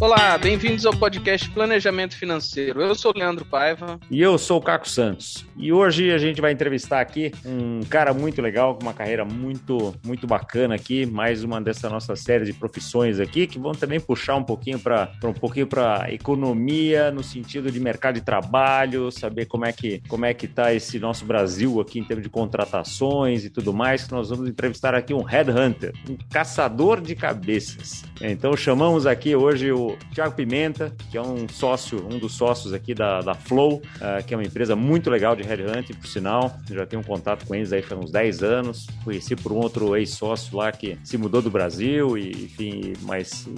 Olá, bem-vindos ao podcast Planejamento Financeiro. Eu sou o Leandro Paiva. E eu sou o Caco Santos. E hoje a gente vai entrevistar aqui um cara muito legal, com uma carreira muito, muito bacana aqui, mais uma dessa nossa série de profissões aqui, que vão também puxar um pouquinho para um pouquinho para economia, no sentido de mercado de trabalho, saber como é que como é que tá esse nosso Brasil aqui em termos de contratações e tudo mais, que nós vamos entrevistar aqui um headhunter, um caçador de cabeças. Então chamamos aqui hoje o Tiago Pimenta, que é um sócio, um dos sócios aqui da, da Flow, uh, que é uma empresa muito legal de headhunting, por sinal. Eu já tenho um contato com eles aí faz uns 10 anos. Conheci por um outro ex-sócio lá que se mudou do Brasil e, enfim, mas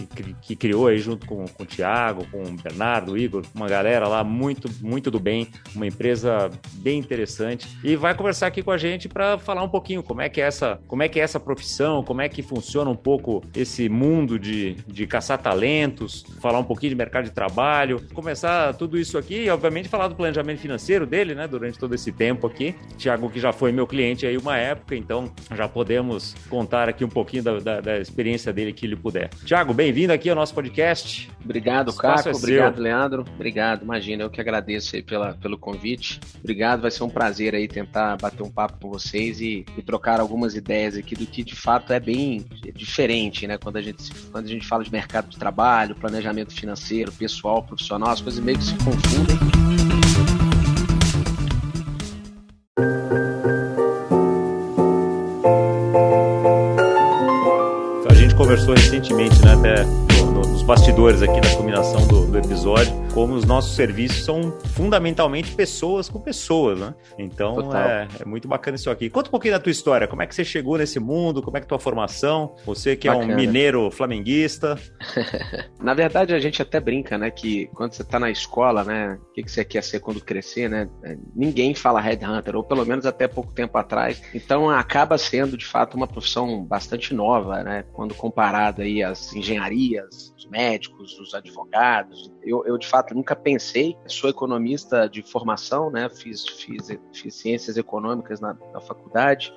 que, criou aí junto com, com o Tiago, com o Bernardo, o Igor, uma galera lá muito, muito do bem, uma empresa bem interessante. E vai conversar aqui com a gente para falar um pouquinho como é que é essa, como é que é essa profissão, como é que funciona um pouco esse mundo de, de caçar talentos, falar um pouquinho de mercado de trabalho, começar tudo isso aqui e, obviamente, falar do planejamento financeiro dele, né, durante todo esse tempo aqui. Tiago, que já foi meu cliente aí uma época, então já podemos contar aqui um pouquinho da, da, da experiência dele que ele puder. Tiago, bem-vindo aqui ao nosso podcast. Obrigado, Caco. É obrigado, seu. Leandro. Obrigado. Imagina, eu que agradeço aí pela, pelo convite. Obrigado, vai ser um prazer aí tentar bater um papo com vocês e, e trocar algumas ideias aqui do que de fato é bem diferente, né? Quando a gente, quando a gente fala de mercado de trabalho, planejamento financeiro, pessoal, profissional, as coisas meio que se confundem. A gente conversou recentemente, né, até nos bastidores aqui da combinação do, do, episódio, como os nossos serviços são fundamentalmente pessoas com pessoas, né? Então é, é, muito bacana isso aqui. Conta um pouquinho da tua história, como é que você chegou nesse mundo, como é que é tua formação, você que bacana. é um mineiro flamenguista. na verdade, a gente até brinca, né, que quando você tá na escola, né, o que, que você quer ser quando crescer, né? É, ninguém fala headhunter, ou pelo menos até pouco tempo atrás. Então acaba sendo, de fato, uma profissão bastante nova, né? Quando comparada aí às engenharias, médicos, os advogados. Eu, eu, de fato, nunca pensei. Sou economista de formação, né? Fiz, fiz, fiz ciências econômicas na, na, faculdade.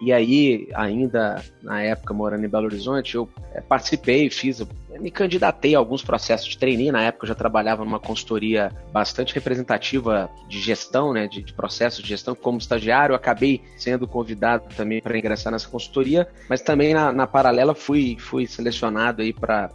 E aí, ainda na época, morando em Belo Horizonte, eu é, participei, fiz me candidatei a alguns processos de trainee. Na época eu já trabalhava numa consultoria bastante representativa de gestão, né, de, de processos de gestão. Como estagiário, eu acabei sendo convidado também para ingressar nessa consultoria, mas também na, na paralela fui, fui selecionado aí para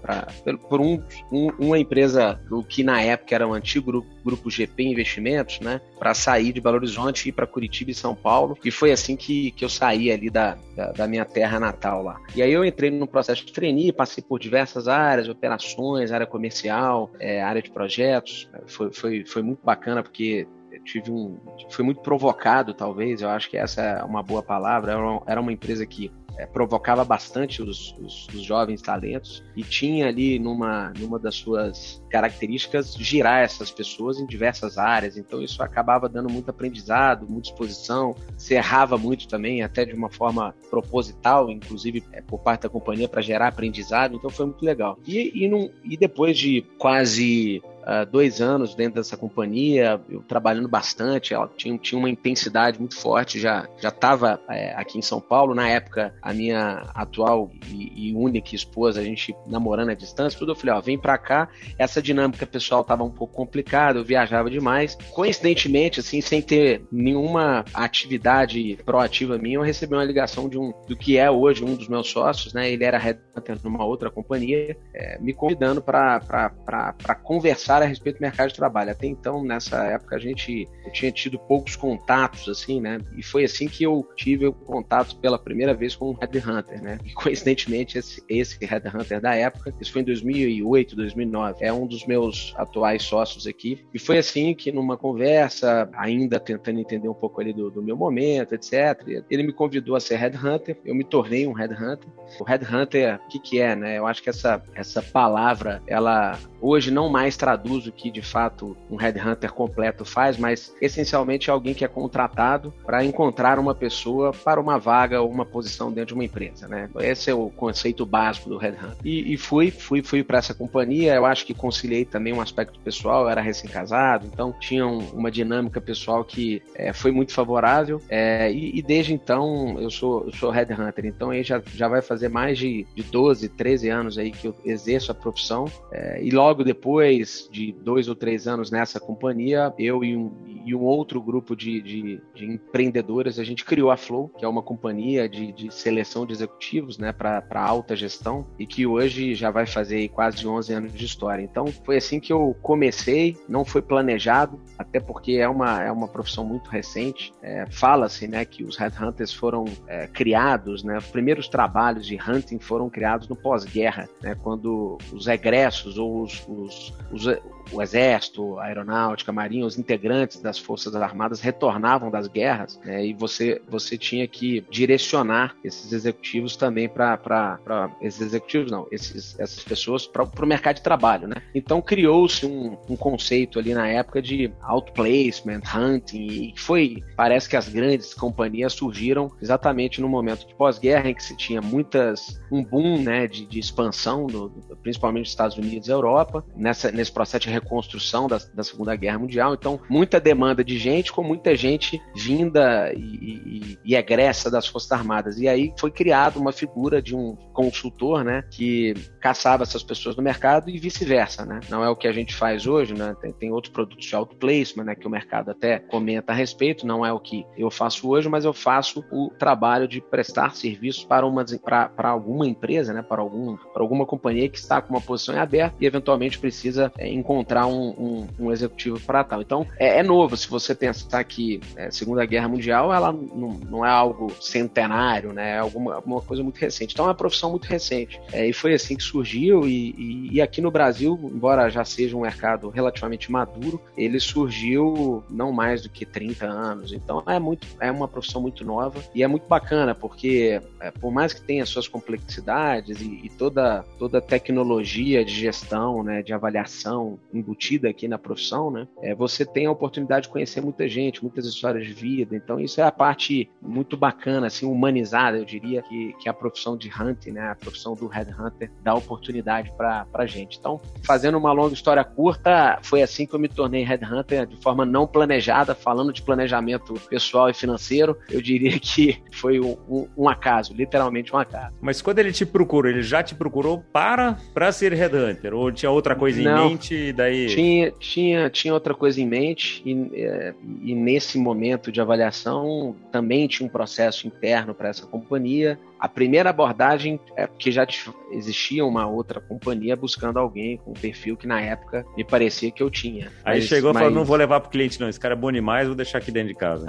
por um, um, uma empresa do que na época era um antigo grupo, grupo GP Investimentos, né, para sair de Belo Horizonte e ir para Curitiba e São Paulo. E foi assim que, que eu saí ali da, da, da minha terra natal lá. E aí eu entrei no processo de trainee, passei por diversas áreas áreas, operações, área comercial, é, área de projetos. Foi, foi, foi muito bacana porque tive um foi muito provocado talvez eu acho que essa é uma boa palavra era uma, era uma empresa que é, provocava bastante os, os, os, jovens talentos e tinha ali numa, numa das suas características girar essas pessoas em diversas áreas. Então isso acabava dando muito aprendizado, muita exposição, se errava muito também, até de uma forma proposital, inclusive é, por parte da companhia para gerar aprendizado. Então foi muito legal. E, e, num, e depois de quase uh, dois anos dentro dessa companhia, eu trabalhando bastante, ela tinha, tinha uma intensidade muito forte, já estava é, aqui em São Paulo, na época a minha atual e, e, única esposa, a gente namorando à distância, tudo, eu falei, ó, vem pra cá, essa dinâmica pessoal tava um pouco complicada, eu viajava demais, coincidentemente, assim, sem ter nenhuma atividade proativa minha, eu recebi uma ligação de um, do que é hoje um dos meus sócios, né, ele era headhunter numa outra companhia, é, me convidando para conversar conversar a respeito do mercado de trabalho. Até então, nessa época, a gente tinha tido poucos contatos, assim, né? E foi assim que eu tive o contato pela primeira vez com um headhunter, né? E coincidentemente, esse, esse headhunter da época, isso foi em 2008, 2009, é um dos meus atuais sócios aqui. E foi assim que, numa conversa, ainda tentando entender um pouco ali do, do meu momento, etc., ele me convidou a ser headhunter, eu me tornei um headhunter. O headhunter, o que, que é, né? Eu acho que essa, essa palavra, ela hoje não mais traduz o que de fato um headhunter completo faz, mas essencialmente é alguém que é contratado para encontrar uma pessoa para uma vaga ou uma posição dentro de uma empresa, né? Esse é o conceito básico do headhunter. E, e fui, fui, fui para essa companhia. Eu acho que conciliei também um aspecto pessoal. Eu era recém-casado, então tinha um, uma dinâmica pessoal que é, foi muito favorável. É, e, e, desde então eu sou, eu sou headhunter. Então aí já, já vai fazer mais de, de 12, 13 anos aí que eu exerço a profissão. É, e logo depois de dois ou três anos nessa companhia, eu e um, e um outro grupo de, de, de empreendedores, a gente criou a Flow, que é uma companhia de, de seleção de executivos né, para alta gestão e que hoje já vai fazer quase 11 anos de história. Então foi assim que eu comecei, não foi planejado, até porque é uma, é uma profissão muito recente. É, Fala-se né, que os headhunters foram é, criados, né, os primeiros trabalhos de hunting foram criados no pós-guerra, né, quando os egressos ou os, os, os o exército, a aeronáutica, a marinha, os integrantes das forças armadas retornavam das guerras né, e você, você tinha que direcionar esses executivos também para esses executivos não, esses, essas pessoas para o mercado de trabalho, né? Então criou-se um, um conceito ali na época de outplacement, hunting e foi parece que as grandes companhias surgiram exatamente no momento de pós-guerra em que se tinha muitas um boom né, de, de expansão, do, do, principalmente dos Estados Unidos e Europa nessa, nesse processo de reconstrução da, da, Segunda Guerra Mundial. Então, muita demanda de gente, com muita gente vinda e, e, e egressa das Forças Armadas. E aí foi criada uma figura de um consultor, né, que caçava essas pessoas no mercado e vice-versa, né? Não é o que a gente faz hoje, né? Tem, tem outros produtos de outplacement, né, que o mercado até comenta a respeito, não é o que eu faço hoje, mas eu faço o trabalho de prestar serviços para uma para alguma empresa, né, para algum para alguma companhia que está com uma posição em aberto e eventualmente precisa é, encontrar encontrar um, um, um executivo para tal. Então, é, é, novo. Se você pensar que é, Segunda Guerra Mundial, ela não, não, é algo centenário, né? É alguma, alguma coisa muito recente. Então, é uma profissão muito recente. É, e foi assim que surgiu. E, e, e, aqui no Brasil, embora já seja um mercado relativamente maduro, ele surgiu não mais do que 30 anos. Então, é muito, é uma profissão muito nova e é muito bacana porque, é, por mais que tenha suas complexidades e, e toda toda tecnologia de gestão, né, de avaliação embutida aqui na profissão, né? É, você tem a oportunidade de conhecer muita gente, muitas histórias de vida. Então, isso é a parte muito bacana, assim, humanizada, eu diria, que, que a profissão de hunting, né? A profissão do headhunter dá oportunidade para a gente. Então, fazendo uma longa história curta, foi assim que eu me tornei headhunter de forma não planejada, falando de planejamento pessoal e financeiro. Eu diria que foi um, um, um acaso, literalmente um acaso. Mas quando ele te procurou, ele já te procurou para, para ser headhunter? Ou tinha outra coisa não. em mente? Daí aí. Tinha, tinha, tinha outra coisa em mente, e, é, e nesse momento de avaliação também tinha um processo interno para essa companhia. A primeira abordagem é porque já existia uma outra companhia buscando alguém com um perfil que na época me parecia que eu tinha. Aí mas, chegou e mas... falou: não vou levar para o cliente, não. Esse cara é bom demais, vou deixar aqui dentro de casa.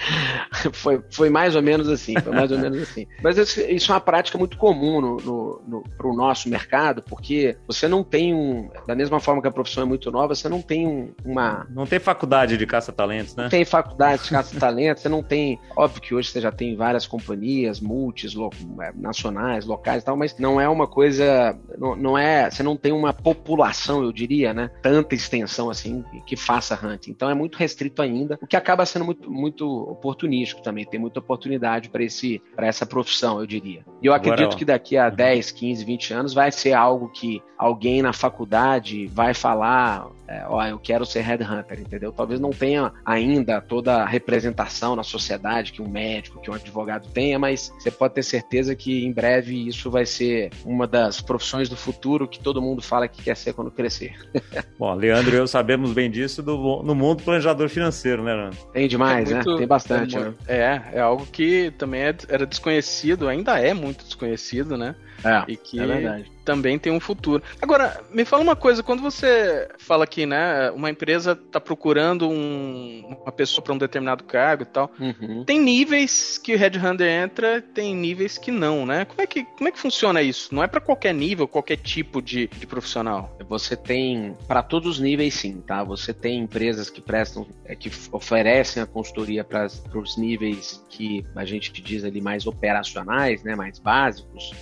foi, foi mais ou menos assim, foi mais ou menos assim. Mas isso é uma prática muito comum no, no, no para o nosso mercado, porque você não tem um. Da mesma forma que a profissão é muito nova, você não tem um, uma. Não tem faculdade de caça-talentos, né? Não tem faculdade de caça-talentos, você não tem. Óbvio que hoje você já tem várias companhias, multi lo, é, nacionais, locais e tal, mas não é uma coisa, não, não, é, você não tem uma população, eu diria, né, tanta extensão assim que faça hunting. Então é muito restrito ainda, o que acaba sendo muito, muito oportunístico também, tem muita oportunidade para esse para essa profissão, eu diria. E eu acredito Agora, que daqui a 10, 15, 20 anos vai ser algo que alguém na faculdade vai falar, é, ó, eu quero ser headhunter, entendeu? Talvez não tenha ainda toda a representação na sociedade que um médico, que um advogado tenha, mas você pode ter certeza que em breve isso vai ser uma das profissões do futuro que todo mundo fala que quer ser quando crescer. Bom, Leandro e eu sabemos bem disso do, no mundo planejador financeiro, né, Leandro? Tem demais, é né? muito, né? Tem bastante, é, né? É, é algo que também é, era desconhecido, ainda é muito desconhecido, né? É, e que é também tem um futuro. Agora, me fala uma coisa, quando você fala que né? Uma empresa está procurando um, uma pessoa para um determinado cargo e tal. Uhum. Tem níveis que o headhunter entra, tem níveis que não, né? Como é que, como é que funciona isso? Não é para qualquer nível, qualquer tipo de, de profissional? Você tem para todos os níveis, sim, tá? Você tem empresas que prestam, é, que oferecem a consultoria para os níveis que a gente diz ali mais operacionais, né? Mais básicos,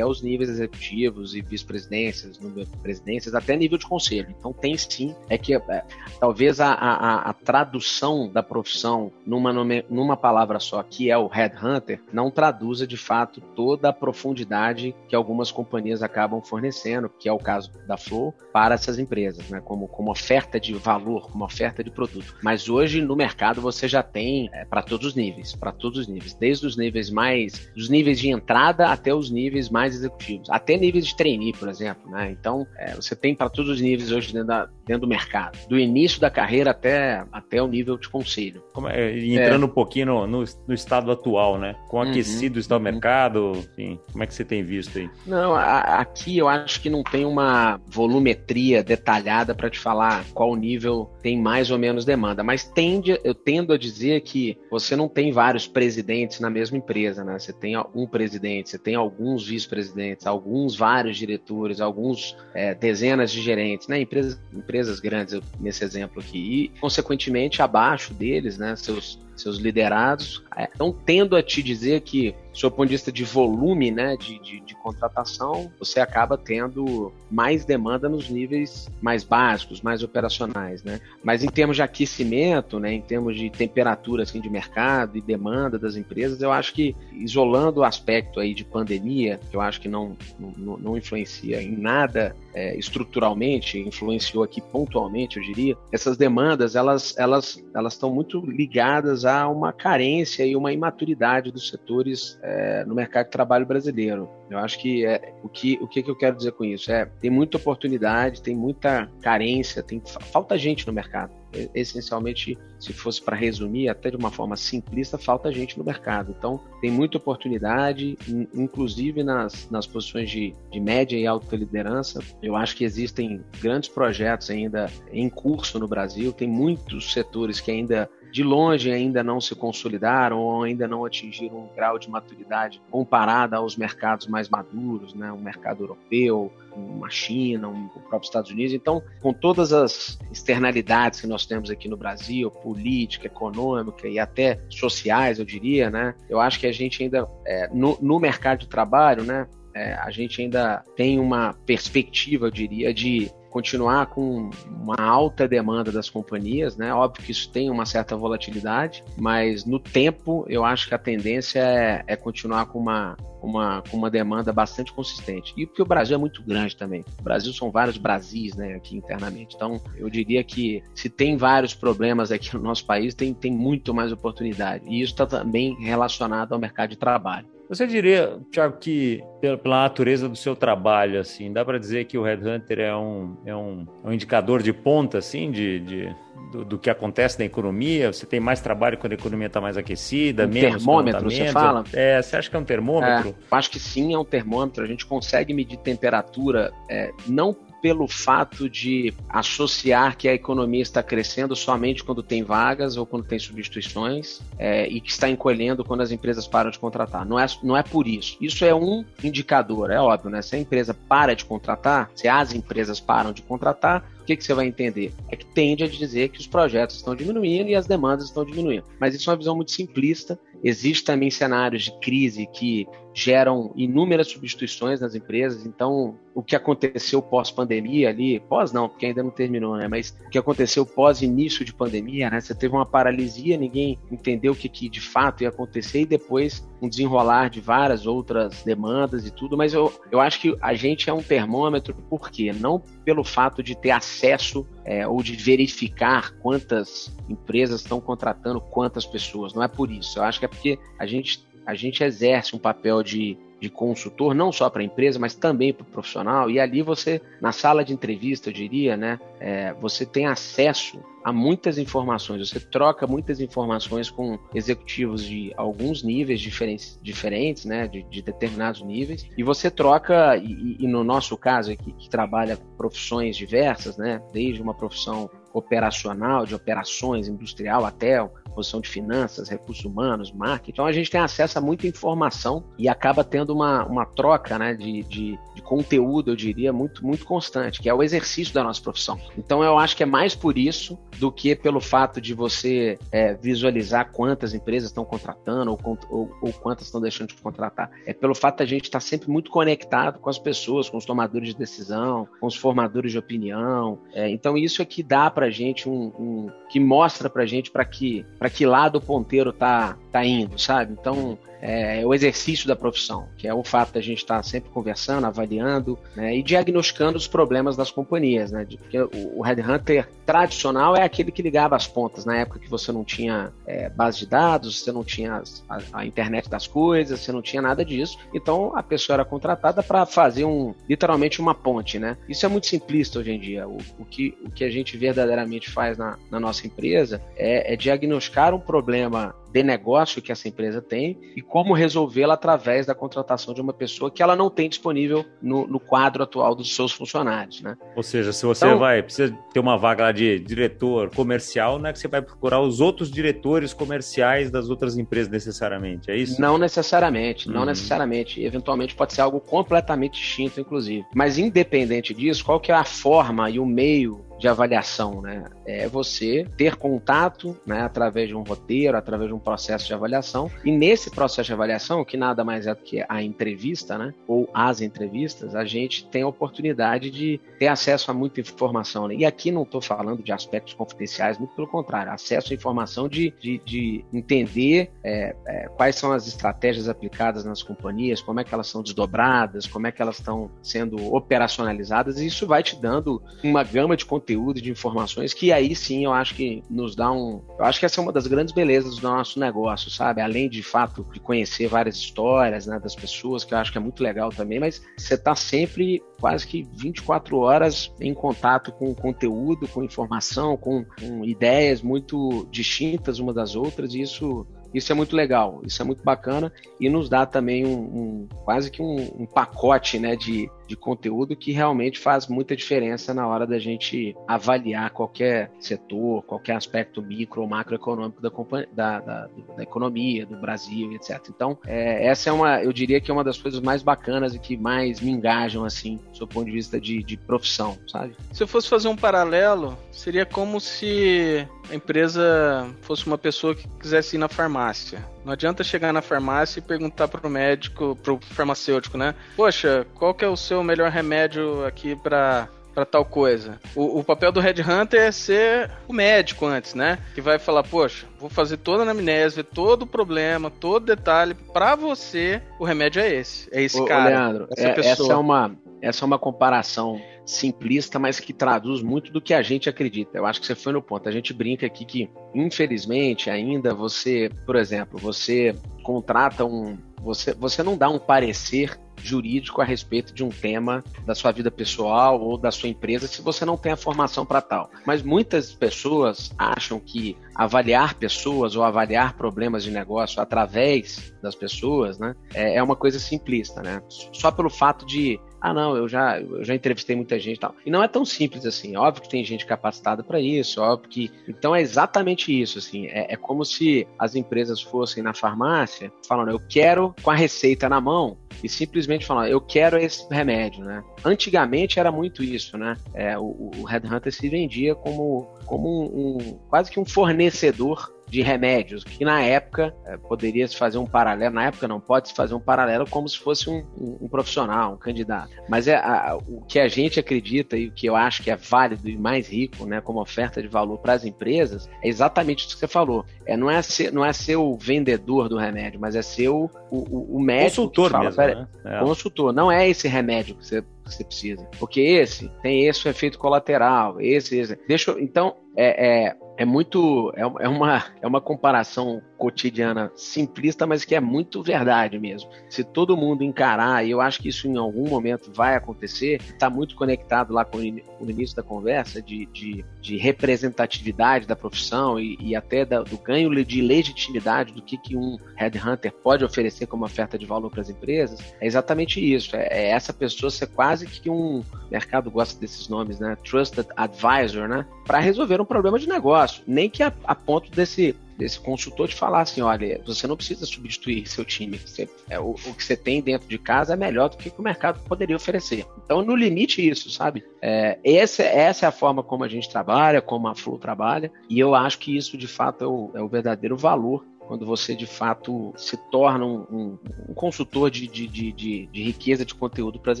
é, os níveis executivos e vice-presidências, presidências, até nível de conselho. Então tem sim, é que é, talvez a, a, a, tradução da profissão numa, numa palavra só, que é o headhunter, não traduza de fato toda a profundidade que algumas companhias acabam fornecendo, que é o caso da Flow, para essas empresas, né? como, como oferta de valor, como oferta de produto. Mas hoje no mercado você já tem é, para todos os níveis, para todos os níveis, desde os níveis mais, dos níveis de entrada até os níveis mais executivos, até níveis de trainee, por exemplo. Né? Então é, você tem para todos os níveis hoje dentro, da, dentro do mercado, do início da carreira até, até o nível de conselho. É, entrando é. um pouquinho no, no, no, estado atual, né? Com uhum, aquecido está uhum. o mercado, enfim, como é que você tem visto aí? Não, a, aqui eu acho que não tem uma volumetria detalhada para te falar qual nível tem mais ou menos demanda, mas tende, eu tendo a dizer que você não tem vários presidentes na mesma empresa, né? Você tem um presidente, você tem alguns vice-presidentes, alguns vários diretores, alguns é, dezenas de gerentes, né? Empresas, empresas grandes nesse exemplo aqui. E, consequentemente, abaixo deles, né? Seus seus liderados. Então, tendo a te dizer que, do ponto de vista de volume né, de, de, de, contratação, você acaba tendo mais demanda nos níveis mais básicos, mais operacionais. Né? Mas em termos de aquecimento, né, em termos de temperatura assim, de mercado e demanda das empresas, eu acho que, isolando o aspecto aí de pandemia, que eu acho que não, não, não influencia em nada é, estruturalmente, influenciou aqui pontualmente, eu diria, essas demandas elas elas elas estão muito ligadas a uma carência e uma imaturidade dos setores é, no mercado de trabalho brasileiro. Eu acho que é, o que o que eu quero dizer com isso é tem muita oportunidade, tem muita carência, tem falta gente no mercado essencialmente, se fosse para resumir, até de uma forma simplista, falta gente no mercado. Então, tem muita oportunidade, inclusive nas, nas posições de, de média e alta liderança. Eu acho que existem grandes projetos ainda em curso no Brasil, tem muitos setores que ainda de longe ainda não se consolidaram ou ainda não atingiram um grau de maturidade comparada aos mercados mais maduros, né? o mercado europeu, uma China, um, o próprio Estados Unidos. Então, com todas as externalidades que nós temos aqui no Brasil, política, econômica e até sociais, eu diria, né? Eu acho que a gente ainda, é, no, no mercado de trabalho, né? É, a gente ainda tem uma perspectiva, eu diria, de continuar com uma alta demanda das companhias, né? Óbvio que isso tem uma certa volatilidade, mas no tempo eu acho que a tendência é, é continuar com uma, uma, com uma demanda bastante consistente. E porque o Brasil é muito grande também. O Brasil são vários Brasis, né, aqui internamente. Então, eu diria que se tem vários problemas aqui no nosso país, tem, tem muito mais oportunidade. E isso está também relacionado ao mercado de trabalho. Você diria, Thiago, que pela, natureza do seu trabalho, assim, dá para dizer que o Headhunter é um, é um, é um indicador de ponta, assim, de, de do, do, que acontece na economia? Você tem mais trabalho quando a economia está mais aquecida, um menos termômetro, você fala? É, você acha que é um termômetro? É, acho que sim, é um termômetro. A gente consegue medir temperatura, é, não pelo fato de associar que a economia está crescendo somente quando tem vagas ou quando tem substituições é, e que está encolhendo quando as empresas param de contratar. Não é, não é por isso. Isso é um indicador, é óbvio, né? Se a empresa para de contratar, se as empresas param de contratar, o que, que você vai entender? É que tende a dizer que os projetos estão diminuindo e as demandas estão diminuindo. Mas isso é uma visão muito simplista. Existem também cenários de crise que geram inúmeras substituições nas empresas. Então, o que aconteceu pós-pandemia ali, pós não, porque ainda não terminou, né? Mas o que aconteceu pós-início de pandemia, né? Você teve uma paralisia, ninguém entendeu o que, que de fato ia acontecer e depois um desenrolar de várias outras demandas e tudo. Mas eu, eu acho que a gente é um termômetro, por quê? Não pelo fato de ter acesso é, ou de verificar quantas empresas estão contratando quantas pessoas. Não é por isso. Eu acho que é porque a gente a gente exerce um papel de de consultor, não só para a empresa, mas também para o profissional. E ali você, na sala de entrevista, eu diria, né, é, você tem acesso a muitas informações, você troca muitas informações com executivos de alguns níveis diferentes, diferentes né, de, de determinados níveis, e você troca, e, e no nosso caso aqui, que trabalha profissões diversas, né, desde uma profissão operacional, de operações industrial até posição de finanças, recursos humanos, marketing. Então a gente tem acesso a muita informação e acaba tendo uma, uma troca né, de, de, de, conteúdo, eu diria, muito, muito constante, que é o exercício da nossa profissão. Então eu acho que é mais por isso do que pelo fato de você é, visualizar quantas empresas estão contratando ou, ou, ou quantas estão deixando de contratar. É pelo fato da gente estar sempre muito conectado com as pessoas, com os tomadores de decisão, com os formadores de opinião. É, então isso é que dá para gente um, um que mostra para gente para que para que lado o ponteiro tá, tá indo, sabe? Então, é, é, o exercício da profissão, que é o fato da gente estar tá sempre conversando, avaliando né, e diagnosticando os problemas das companhias. Né? Porque o, o Headhunter tradicional é aquele que ligava as pontas, na época que você não tinha é, base de dados, você não tinha a, a, internet das coisas, você não tinha nada disso. Então a pessoa era contratada para fazer um literalmente uma ponte. Né? Isso é muito simplista hoje em dia. O, o, que, o que a gente verdadeiramente faz na, na nossa empresa é, é diagnosticar um problema de negócio que essa empresa tem e como resolvê-la através da contratação de uma pessoa que ela não tem disponível no, no quadro atual dos seus funcionários, né? Ou seja, se você então, vai precisa ter uma vaga lá de diretor comercial, não é que você vai procurar os outros diretores comerciais das outras empresas necessariamente, é isso? Não necessariamente, não uhum. necessariamente. Eventualmente pode ser algo completamente distinto, inclusive. Mas independente disso, qual que é a forma e o meio de avaliação, né? É você ter contato, né, através de um roteiro, através de um processo de avaliação. E nesse processo de avaliação, que nada mais é do que a entrevista, né, ou as entrevistas, a gente tem a oportunidade de ter acesso a muita informação. Né? E aqui não estou falando de aspectos confidenciais, muito pelo contrário, acesso à informação de, de, de entender é, é, quais são as estratégias aplicadas nas companhias, como é que elas são desdobradas, como é que elas estão sendo operacionalizadas. E isso vai te dando uma gama de conteúdo conteúdo, de informações, que aí sim eu acho que nos dá um. Eu acho que essa é uma das grandes belezas do nosso negócio, sabe? Além de fato de conhecer várias histórias né, das pessoas, que eu acho que é muito legal também, mas você está sempre quase que 24 horas em contato com conteúdo, com informação, com, com ideias muito distintas uma das outras, e isso isso é muito legal, isso é muito bacana e nos dá também um, um quase que um, um pacote né, de, de conteúdo que realmente faz muita diferença na hora da gente avaliar qualquer setor, qualquer aspecto micro ou macroeconômico da, da, da, da economia, do Brasil, etc. Então, é, essa é uma, eu diria que é uma das coisas mais bacanas e que mais me engajam, assim, do ponto de vista de, de profissão, sabe? Se eu fosse fazer um paralelo, seria como se a empresa fosse uma pessoa que quisesse ir na farmácia. Não adianta chegar na farmácia e perguntar pro médico, pro farmacêutico, né? Poxa, qual que é o seu melhor remédio aqui para para tal coisa. O, o, papel do Red Hunter é ser o médico antes, né? Que vai falar, poxa, vou fazer toda a anamnese, todo o problema, todo detalhe. Para você, o remédio é esse. É esse ô, cara. Ô Leandro, essa, é, essa, é uma, essa é uma comparação simplista, mas que traduz muito do que a gente acredita. Eu acho que você foi no ponto. A gente brinca aqui que, infelizmente, ainda você, por exemplo, você contrata um. Você, você não dá um parecer jurídico a respeito de um tema da sua vida pessoal ou da sua empresa se você não tem a formação para tal. Mas muitas pessoas acham que avaliar pessoas ou avaliar problemas de negócio através das pessoas, né, é, é uma coisa simplista, né? Só pelo fato de ah, não, eu já, eu já entrevistei muita gente e tal. E não é tão simples assim. Óbvio que tem gente capacitada para isso, óbvio que. Então é exatamente isso, assim. É, é, como se as empresas fossem na farmácia falando, eu quero com a receita na mão e simplesmente falando, eu quero esse remédio, né? Antigamente era muito isso, né? É, o, o Headhunter se vendia como, como um, um quase que um fornecedor de remédios, que na época é, poderia se fazer um paralelo, na época não pode se fazer um paralelo como se fosse um, um, um profissional, um candidato. Mas é a, o que a gente acredita e o que eu acho que é válido e mais rico, né, como oferta de valor para as empresas, é exatamente isso que você falou. É, não, é ser, não é ser o vendedor do remédio, mas é ser o, o, o médico. Consultor fala, mesmo, né? é. Consultor. Não é esse remédio que você que você precisa. Porque esse tem esse efeito colateral, esse, esse. Deixa eu, então, é, é, é muito. É, é, uma, é uma comparação cotidiana simplista, mas que é muito verdade mesmo. Se todo mundo encarar, e eu acho que isso em algum momento vai acontecer, está muito conectado lá com o início da conversa, de, de, de representatividade da profissão e, e até da, do ganho de legitimidade do que, que um headhunter pode oferecer como oferta de valor para as empresas, é exatamente isso. É, é essa pessoa ser quase que um. O mercado gosta desses nomes, né? Trusted Advisor, né? Para resolver um problema de negócio. Nem que a, a ponto desse desse consultor te falar assim, olha, você não precisa substituir seu time, você, é, o, o, que você tem dentro de casa é melhor do que, que o mercado poderia oferecer. Então, no limite, isso, sabe? É, essa, essa é a forma como a gente trabalha, como a Flow trabalha, e eu acho que isso, de fato, é o, é o verdadeiro valor quando você de fato se torna um, um, um consultor de, de, de, de, riqueza de conteúdo para as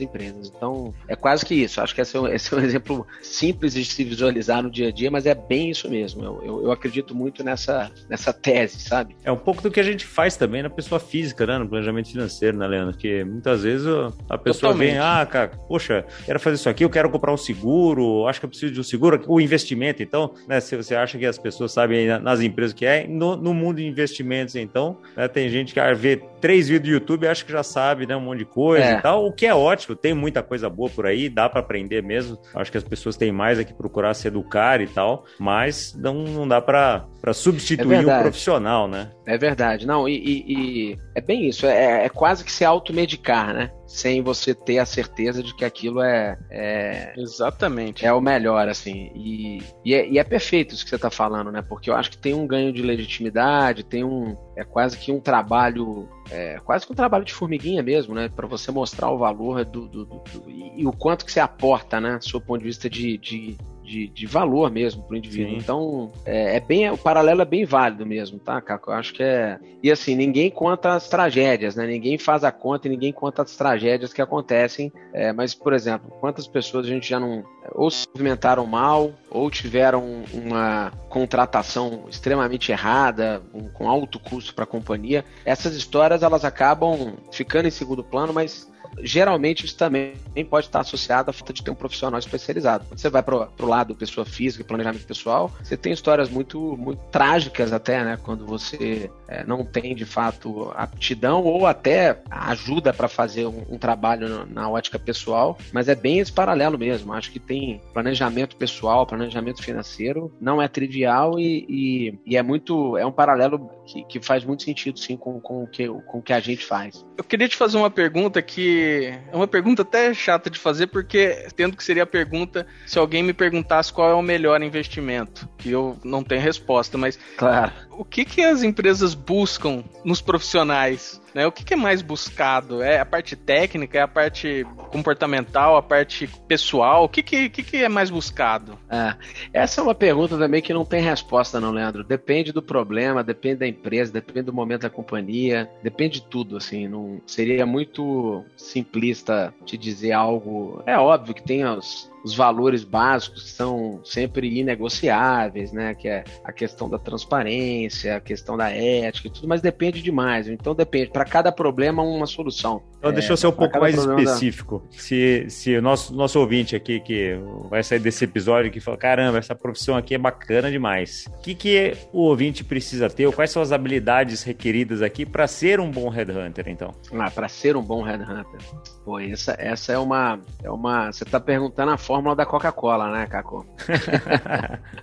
empresas. Então, é quase que isso. Acho que esse é, um, esse é, um, exemplo simples de se visualizar no dia a dia, mas é bem isso mesmo. Eu, eu, eu, acredito muito nessa, nessa tese, sabe? É um pouco do que a gente faz também na pessoa física, né? No planejamento financeiro, né, Leandro? Porque muitas vezes a pessoa Totalmente. vem, ah, cara, poxa, quero fazer isso aqui, eu quero comprar um seguro, acho que eu preciso de um seguro, o investimento, então, né? Se você acha que as pessoas sabem nas empresas que é, no, no mundo de investimento investimentos, então. Né? Tem gente que vê três vídeos do YouTube acha que já sabe né, um monte de coisa é. e tal, o que é ótimo, tem muita coisa boa por aí, dá para aprender mesmo. Acho que as pessoas têm mais aqui procurar se educar e tal, mas não, não dá para substituir é o profissional, né? É verdade, não, e, e, e é bem isso, é, é quase que se automedicar, né? sem você ter a certeza de que aquilo é, é exatamente é o melhor assim e, e é, e, é, perfeito isso que você está falando né porque eu acho que tem um ganho de legitimidade tem um é quase que um trabalho é, quase que um trabalho de formiguinha mesmo né? Para você mostrar o valor do, do, do, do e, e, o quanto que você aporta né? Do seu ponto de vista de, de de, de valor mesmo para o indivíduo. Sim. Então, é, é, bem, o paralelo é bem válido mesmo, tá, Caco? Eu acho que é. E assim, ninguém conta as tragédias, né? Ninguém faz a conta e ninguém conta as tragédias que acontecem. É, mas, por exemplo, quantas pessoas a gente já não. Ou se movimentaram mal, ou tiveram uma contratação extremamente errada, um, com alto custo para a companhia. Essas histórias elas acabam ficando em segundo plano, mas geralmente isso também pode estar associado à falta de ter um profissional especializado. Quando você vai para o lado pessoa física planejamento pessoal, você tem histórias muito, muito trágicas até, né? Quando você é, não tem de fato aptidão ou até ajuda para fazer um, um trabalho na, ótica pessoal, mas é bem esse paralelo mesmo. Acho que tem planejamento pessoal, planejamento financeiro, não é trivial e, e, e é muito, é um paralelo que, que, faz muito sentido sim com, com, o que, com o que a gente faz. Eu queria te fazer uma pergunta que é uma pergunta até chata de fazer, porque tendo que seria a pergunta se alguém me perguntasse qual é o melhor investimento, que eu não tenho resposta, mas claro. o que, que as empresas buscam nos profissionais? Né? O que, que, é mais buscado? É a parte técnica, é a parte comportamental, a parte pessoal? O que, que, que, é mais buscado? É, essa é uma pergunta também que não tem resposta, não, Leandro. Depende do problema, depende da empresa, depende do momento da companhia, depende de tudo. Assim, não seria muito simplista te dizer algo. É óbvio que tem os, os valores básicos que são sempre inegociáveis, né? Que é a questão da transparência, a questão da ética e tudo, mas depende demais. Então depende, para cada problema uma solução. Então, é, deixa eu ser um pouco mais específico. Da... Se, se o nosso, nosso ouvinte aqui que vai sair desse episódio que fala, caramba, essa profissão aqui é bacana demais. O que, que o ouvinte precisa ter? Ou quais são as habilidades requeridas aqui para ser um bom headhunter, então? Ah, para ser um bom headhunter. Pô, essa, essa é uma. É uma. Você está perguntando a fórmula da Coca-Cola, né, Caco?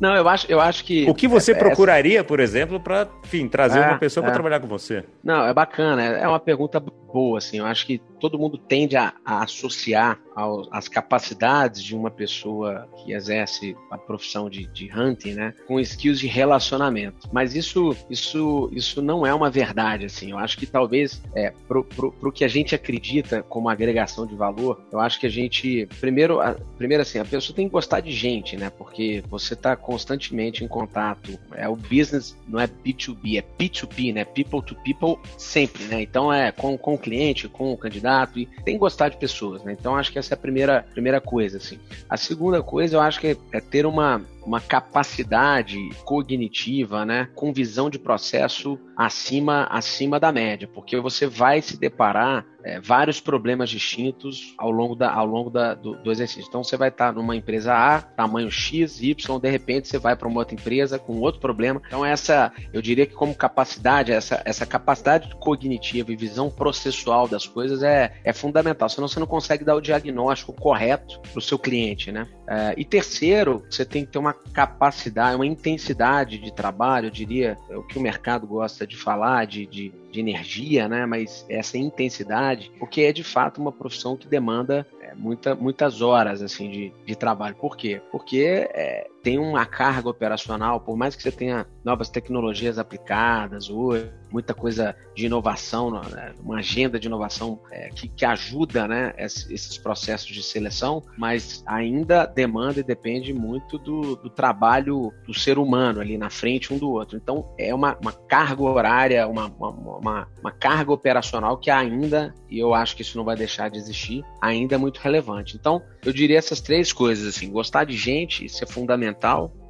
Não, eu acho, eu acho que. O que você é, é procuraria, por exemplo, para, trazer é, uma pessoa para é. trabalhar com você? Não, é bacana. É uma pergunta boa, assim. Eu acho que todo mundo tende a, a associar ao, as capacidades de uma pessoa que exerce a profissão de, de hunting, né, com skills de relacionamento. Mas isso, isso, isso não é uma verdade, assim. Eu acho que talvez é, pro, pro que a gente acredita como agregação de valor, eu acho que a gente, primeiro, a, primeiro assim, a pessoa tem que gostar de gente, né, porque você está constantemente em contato. É o business, não é B2B, é P2P, né, people to people sempre, né. Então é com, com o cliente, com o candidato e tem que gostar de pessoas, né? Então acho que essa é a primeira, primeira coisa, assim. A segunda coisa eu acho que é, é ter uma uma capacidade cognitiva, né, com visão de processo acima, acima da média, porque você vai se deparar é, vários problemas distintos ao longo, da, ao longo da, do, do, exercício. Então você vai estar numa empresa A, tamanho X, Y, de repente você vai para uma outra empresa com outro problema. Então essa, eu diria que como capacidade, essa, essa capacidade cognitiva e visão processual das coisas é, é fundamental, senão você não consegue dar o diagnóstico correto para o seu cliente, né? É, e terceiro, você tem que ter uma capacidade, uma intensidade de trabalho, eu diria, é o que o mercado gosta de falar, de, de, de energia, né? Mas essa intensidade, porque é de fato uma profissão que demanda é, muita, muitas horas assim de, de trabalho. Por quê? Porque é, tem uma carga operacional, por mais que você tenha novas tecnologias aplicadas hoje, muita coisa de inovação, né? uma agenda de inovação é, que, que ajuda né, esses processos de seleção, mas ainda demanda e depende muito do, do trabalho do ser humano ali na frente um do outro. Então é uma, uma carga horária, uma, uma, uma, uma carga operacional que ainda, e eu acho que isso não vai deixar de existir, ainda é muito relevante. Então eu diria essas três coisas assim: gostar de gente, isso é fundamental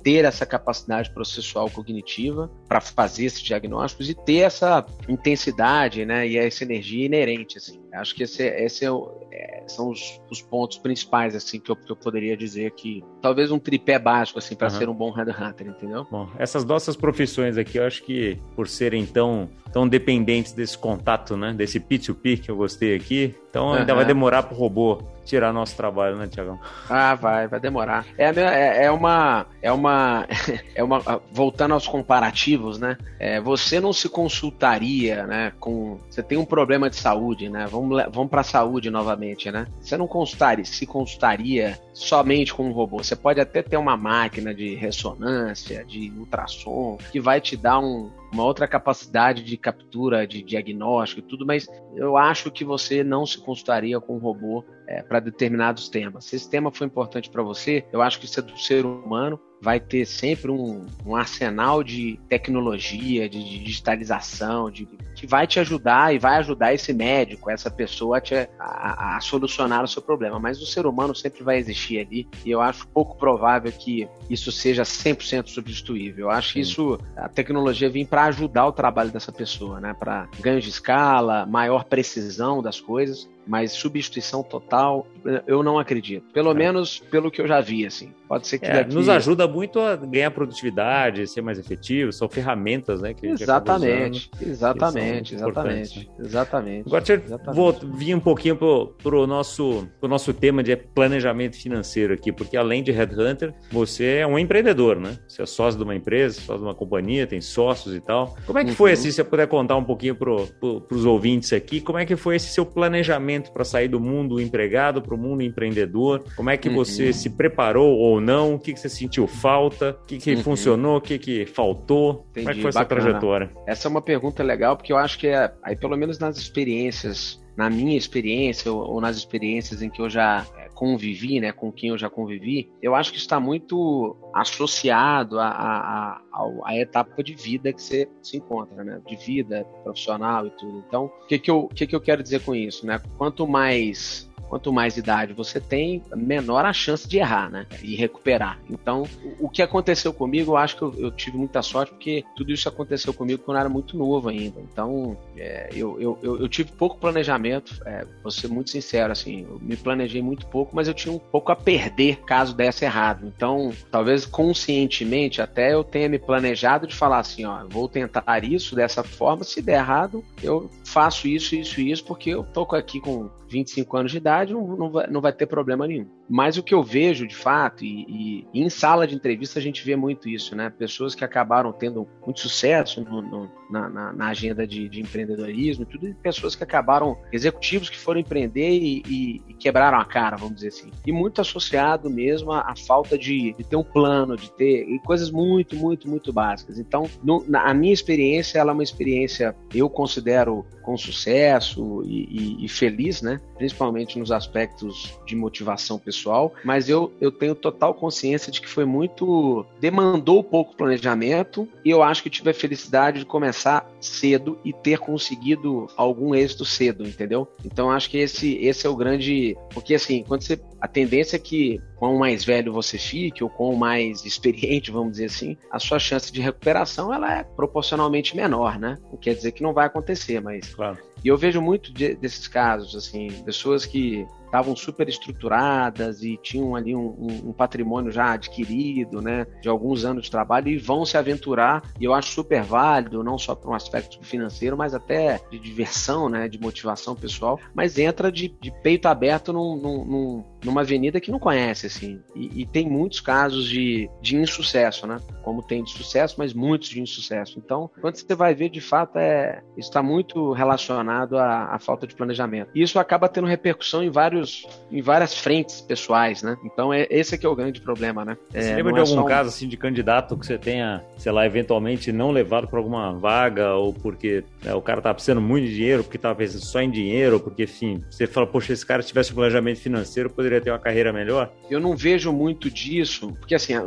ter essa capacidade processual cognitiva para fazer esses diagnósticos e ter essa intensidade, né, e essa energia inerente, assim. Acho que esse, esse é, o, é são os, os, pontos principais, assim, que eu, que eu, poderia dizer que talvez um tripé básico, assim, para uhum. ser um bom headhunter, entendeu? Bom, essas nossas profissões aqui, eu acho que por serem tão, tão dependentes desse contato, né, desse P2P que eu gostei aqui, então ainda uhum. vai demorar para o robô tirar nosso trabalho, né, Tiagão? Ah, vai, vai demorar. É, é, é uma. É uma. É uma. Voltando aos comparativos, né? É, você não se consultaria, né? Com. Você tem um problema de saúde, né? Vamos, vamos para a saúde novamente, né? Você não consultaria, se consultaria somente com um robô. Você pode até ter uma máquina de ressonância, de ultrassom, que vai te dar um, uma outra capacidade de captura, de diagnóstico e tudo, mas eu acho que você não se consultaria com um robô é, para determinados temas. Se esse tema foi importante para você, eu acho que isso é do ser humano vai ter sempre um, um arsenal de tecnologia, de, de digitalização, de, que vai te ajudar e vai ajudar esse médico, essa pessoa a, te, a, a, solucionar o seu problema. Mas o ser humano sempre vai existir ali e eu acho pouco provável que isso seja 100% substituível. Eu acho que isso, a tecnologia vem para ajudar o trabalho dessa pessoa, né? para ganho de escala, maior precisão das coisas mas substituição total, eu não acredito. Pelo é. menos pelo que eu já vi, assim. Pode ser que é, daqui... Nos ajuda muito a ganhar produtividade, ser mais efetivo, são ferramentas, né? Que exatamente, exatamente, exatamente, né? exatamente. Agora, eu vou vir um pouquinho pro, pro, nosso, pro nosso tema de planejamento financeiro aqui, porque além de Headhunter, você é um empreendedor, né? Você é sócio de uma empresa, sócio de uma companhia, tem sócios e tal. Como é que uhum. foi, assim, se você puder contar um pouquinho pro, pro, pros ouvintes aqui, como é que foi esse seu planejamento para sair do mundo empregado para o mundo empreendedor? Como é que uhum. você se preparou ou não? O que, que você sentiu falta? O que, que uhum. funcionou? O que, que faltou? Entendi, Como é que foi essa trajetória? Essa é uma pergunta legal, porque eu acho que é, aí pelo menos nas experiências, na minha experiência ou, ou nas experiências em que eu já é, convivi, né, com quem eu já convivi, eu acho que está muito associado à, etapa de vida que você se encontra, né, de vida profissional e tudo. Então, o que que que que eu quero dizer com isso, né? Quanto mais quanto mais idade você tem, menor a chance de errar, né? E recuperar. Então, o que aconteceu comigo, eu acho que eu, eu tive muita sorte, porque tudo isso aconteceu comigo quando eu era muito novo ainda. Então, é, eu, eu, eu, tive pouco planejamento, é, vou ser muito sincero, assim, eu me planejei muito pouco, mas eu tinha um pouco a perder caso desse errado. Então, talvez conscientemente até eu tenha me planejado de falar assim, ó, vou tentar isso dessa forma, se der errado, eu faço isso, isso e isso, porque eu tô aqui com 25 anos de idade, não, não, vai, não vai ter problema nenhum. Mas o que eu vejo, de fato, e, e, em sala de entrevista a gente vê muito isso, né? Pessoas que acabaram tendo muito sucesso no, no, na, na, agenda de, de, empreendedorismo e tudo, e pessoas que acabaram, executivos que foram empreender e, e, e, quebraram a cara, vamos dizer assim. E muito associado mesmo à, à falta de, de, ter um plano, de ter e coisas muito, muito, muito básicas. Então, no, na, a minha experiência, ela é uma experiência, eu considero com sucesso e, e feliz, né? Principalmente nos aspectos de motivação pessoal pessoal, mas eu, eu tenho total consciência de que foi muito. demandou pouco planejamento e eu acho que tive a felicidade de começar cedo e ter conseguido algum êxito cedo, entendeu? Então acho que esse, esse é o grande. Porque assim, quando você. A tendência é que quanto mais velho você fique, ou quanto mais experiente, vamos dizer assim, a sua chance de recuperação ela é proporcionalmente menor, né? Não quer dizer que não vai acontecer, mas. Claro. E eu vejo muito de, desses casos, assim, pessoas que estavam super estruturadas e tinham ali um, um, um, patrimônio já adquirido, né, de alguns anos de trabalho e vão se aventurar. E eu acho super válido, não só para um aspecto financeiro, mas até de diversão, né, de motivação pessoal. Mas entra de, de peito aberto num, num, numa avenida que não conhece, assim. E, e, tem muitos casos de, de insucesso, né? Como tem de sucesso, mas muitos de insucesso. Então, quando você vai ver, de fato, é está muito relacionado à, à falta de planejamento. E isso acaba tendo repercussão em vários em várias frentes pessoais, né? Então é, esse é que é o grande problema, né? Você é, lembra de é algum um... caso assim de candidato que você tenha, sei lá, eventualmente não levado para alguma vaga ou porque né, o cara tava precisando muito de dinheiro, porque tava pensando só em dinheiro, porque enfim, você fala, poxa, esse cara se tivesse um planejamento financeiro poderia ter uma carreira melhor? Eu não vejo muito disso, porque assim, a,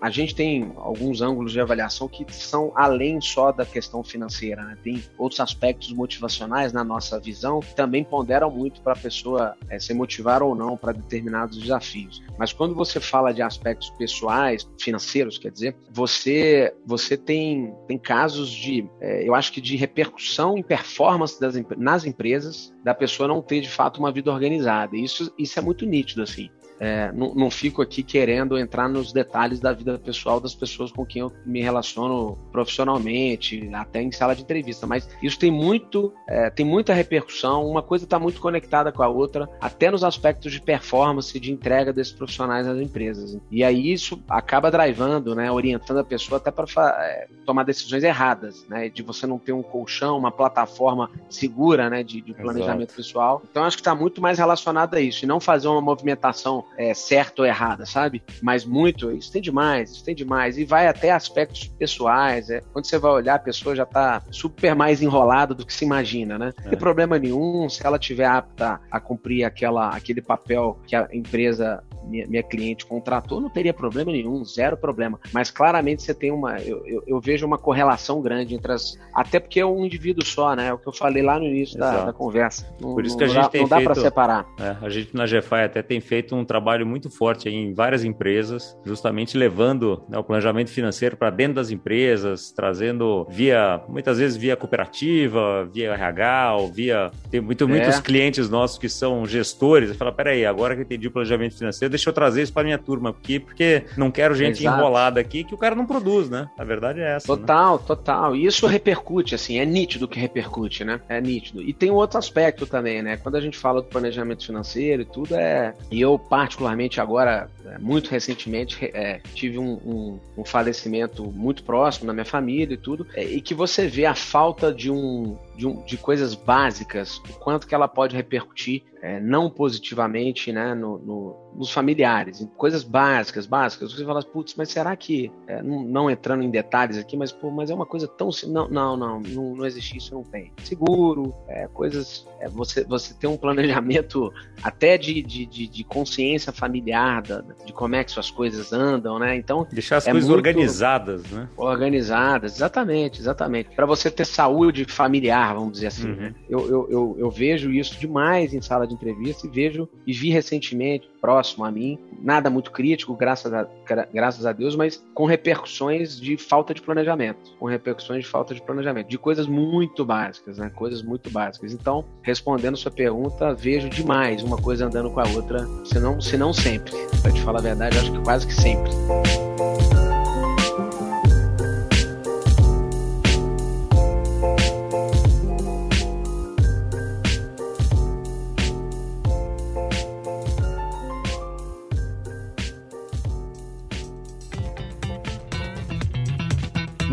a gente tem alguns ângulos de avaliação que são além só da questão financeira, né? Tem outros aspectos motivacionais na nossa visão que também ponderam muito para a pessoa é, ser motivar ou não para determinados desafios. Mas quando você fala de aspectos pessoais, financeiros, quer dizer, você você tem, tem casos de, é, eu acho que de repercussão em performance das, nas empresas da pessoa não ter de fato uma vida organizada. Isso, isso é muito nítido assim. É, não, não, fico aqui querendo entrar nos detalhes da vida pessoal das pessoas com quem eu me relaciono profissionalmente, até em sala de entrevista, mas isso tem muito, é, tem muita repercussão, uma coisa está muito conectada com a outra, até nos aspectos de performance, de entrega desses profissionais nas empresas. E aí isso acaba drivando, né, orientando a pessoa até para é, tomar decisões erradas, né, de você não ter um colchão, uma plataforma segura, né, de, de planejamento Exato. pessoal. Então acho que está muito mais relacionado a isso, e não fazer uma movimentação é, certa ou errada, sabe? Mas muito, isso tem demais, isso tem demais. E vai até aspectos pessoais. É, quando você vai olhar, a pessoa já está super mais enrolada do que se imagina, né? Não tem é. problema nenhum se ela tiver apta a cumprir aquela, aquele papel que a empresa minha, minha, cliente contratou, não teria problema nenhum, zero problema. Mas claramente você tem uma. Eu, eu, eu, vejo uma correlação grande entre as. Até porque é um indivíduo só, né? É o que eu falei lá no início da, da, conversa. Não, Por isso que a gente dá, tem não dá para separar. É, a gente na GFI até tem feito um trabalho muito forte em várias empresas, justamente levando né, o planejamento financeiro para dentro das empresas, trazendo via, muitas vezes via cooperativa, via RH, ou via. Tem muito, é. muitos clientes nossos que são gestores falam: peraí, agora que eu entendi o planejamento financeiro, deixa eu trazer isso para minha turma aqui, porque não quero gente Exato. enrolada aqui que o cara não produz, né? A verdade é essa. Né? Total, né? total. E isso repercute, assim, é nítido que repercute, né? É nítido. E tem um outro aspecto também, né? Quando a gente fala do planejamento financeiro e tudo, é. E eu, particularmente, agora, é, muito recentemente, é, tive um, um, um, falecimento muito próximo na minha família e tudo, é, e que você vê a falta de um, de, um, de coisas básicas, o quanto que ela pode repercutir é, não positivamente né, no, no, nos familiares, coisas básicas, básicas. Você fala, putz, mas será que, é, não, não, entrando em detalhes aqui, mas, pô, mas é uma coisa tão. Não, não, não, não, não existe isso, não tem. Seguro, é, coisas. É, você, você tem um planejamento até de, de, de, de consciência familiar, da, de como é que suas coisas andam, né? Então. Deixar as é coisas organizadas, né? Organizadas, exatamente, exatamente. Para você ter saúde familiar, vamos dizer assim. Uhum. Né? Eu, eu, eu, eu vejo isso demais em sala de entrevista e vejo e vi recentemente, próximo a mim, nada muito crítico, graças a, graças a Deus, mas com repercussões de falta de planejamento, com repercussões de falta de planejamento, de coisas muito básicas, né? Coisas muito básicas. Então, respondendo sua pergunta, vejo demais uma coisa andando com a outra, se não, se não sempre. Pra te falar a verdade, acho que quase que sempre.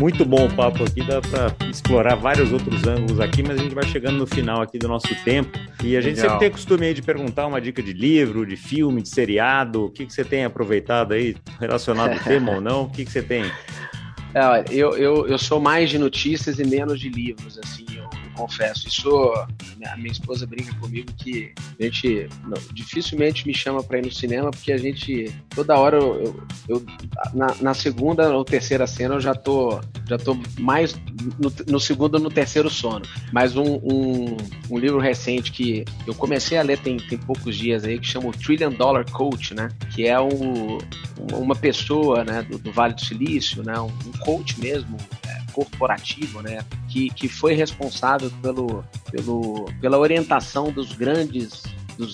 Muito bom o papo aqui, dá para explorar vários outros ângulos aqui, mas a gente vai chegando no final aqui do nosso tempo. E a gente Legal. sempre tem costume aí de perguntar uma dica de livro, de filme, de seriado. O que, que você tem aproveitado aí, relacionado ao tema ou não? O que, que você tem? É, eu, eu, eu sou mais de notícias e menos de livros, assim. Eu eu confesso. Isso, a minha esposa brinca comigo que a gente não, dificilmente me chama para ir no cinema porque a gente toda hora eu, eu na, na, segunda ou terceira cena eu já tô já tô mais no, no segundo ou no terceiro sono. Mas um, um, um, livro recente que eu comecei a ler tem, tem poucos dias aí que chama o Trillion Dollar Coach, né? Que é um, uma pessoa, né, do, do Vale do Silício, né? Um coach mesmo. Corporativo, né, que, que foi responsável pelo, pelo, pela orientação dos grandes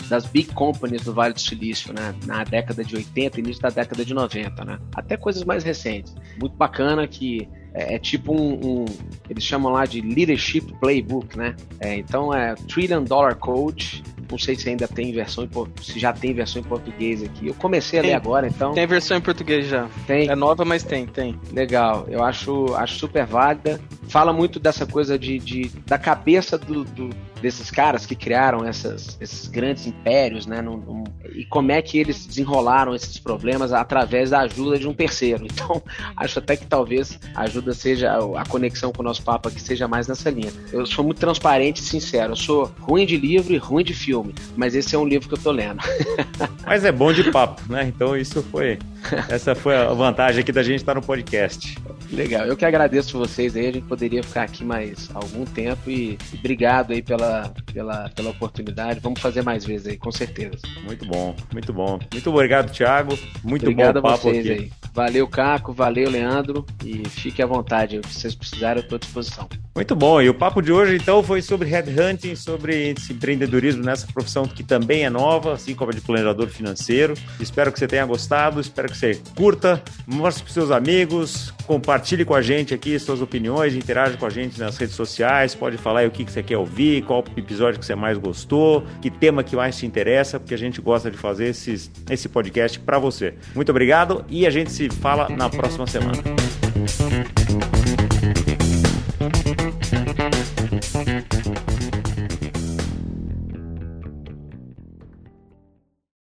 das big companies do Vale do Silício, né? Na década de 80, início da década de 90, né? Até coisas mais recentes. Muito bacana que é, é tipo um, um, Eles chamam lá de Leadership Playbook, né? É, então é Trillion Dollar Coach não sei se ainda tem versão em, se já tem versão em português aqui. Eu comecei a tem, ler agora, então. Tem versão em português já. Tem. É nova, mas tem, tem. Legal. Eu acho, acho super válida. Fala muito dessa coisa de, de da cabeça do, do desses caras que criaram essas, esses grandes impérios, né? Num, num, e como é que eles desenrolaram esses problemas através da ajuda de um terceiro. Então, acho até que talvez a ajuda seja a conexão com o nosso papo aqui seja mais nessa linha. Eu sou muito transparente e sincero. Eu sou ruim de livro e ruim de filme, mas esse é um livro que eu tô lendo. mas é bom de papo, né? Então isso foi essa foi a vantagem aqui da gente estar no podcast. Legal. Eu que agradeço vocês aí. A gente poderia ficar aqui mais algum tempo e, e obrigado aí pela, pela, pela oportunidade. Vamos fazer mais vezes aí, com certeza. Muito bom, muito bom. Muito obrigado, Thiago. Muito obrigado bom o papo aqui. Aí. Valeu, Caco. Valeu, Leandro. E fique à vontade. Se vocês precisarem, eu estou à disposição. Muito bom. E o papo de hoje, então, foi sobre headhunting, sobre esse empreendedorismo nessa profissão que também é nova, assim como a de planejador financeiro. Espero que você tenha gostado. Espero que você curta, mostre para seus amigos, compartilhe com a gente aqui suas opiniões, interaja com a gente nas redes sociais, pode falar o que você quer ouvir, qual episódio que você mais gostou, que tema que mais te interessa, porque a gente gosta de fazer esses, esse podcast para você. Muito obrigado e a gente se fala na próxima semana. Thank you.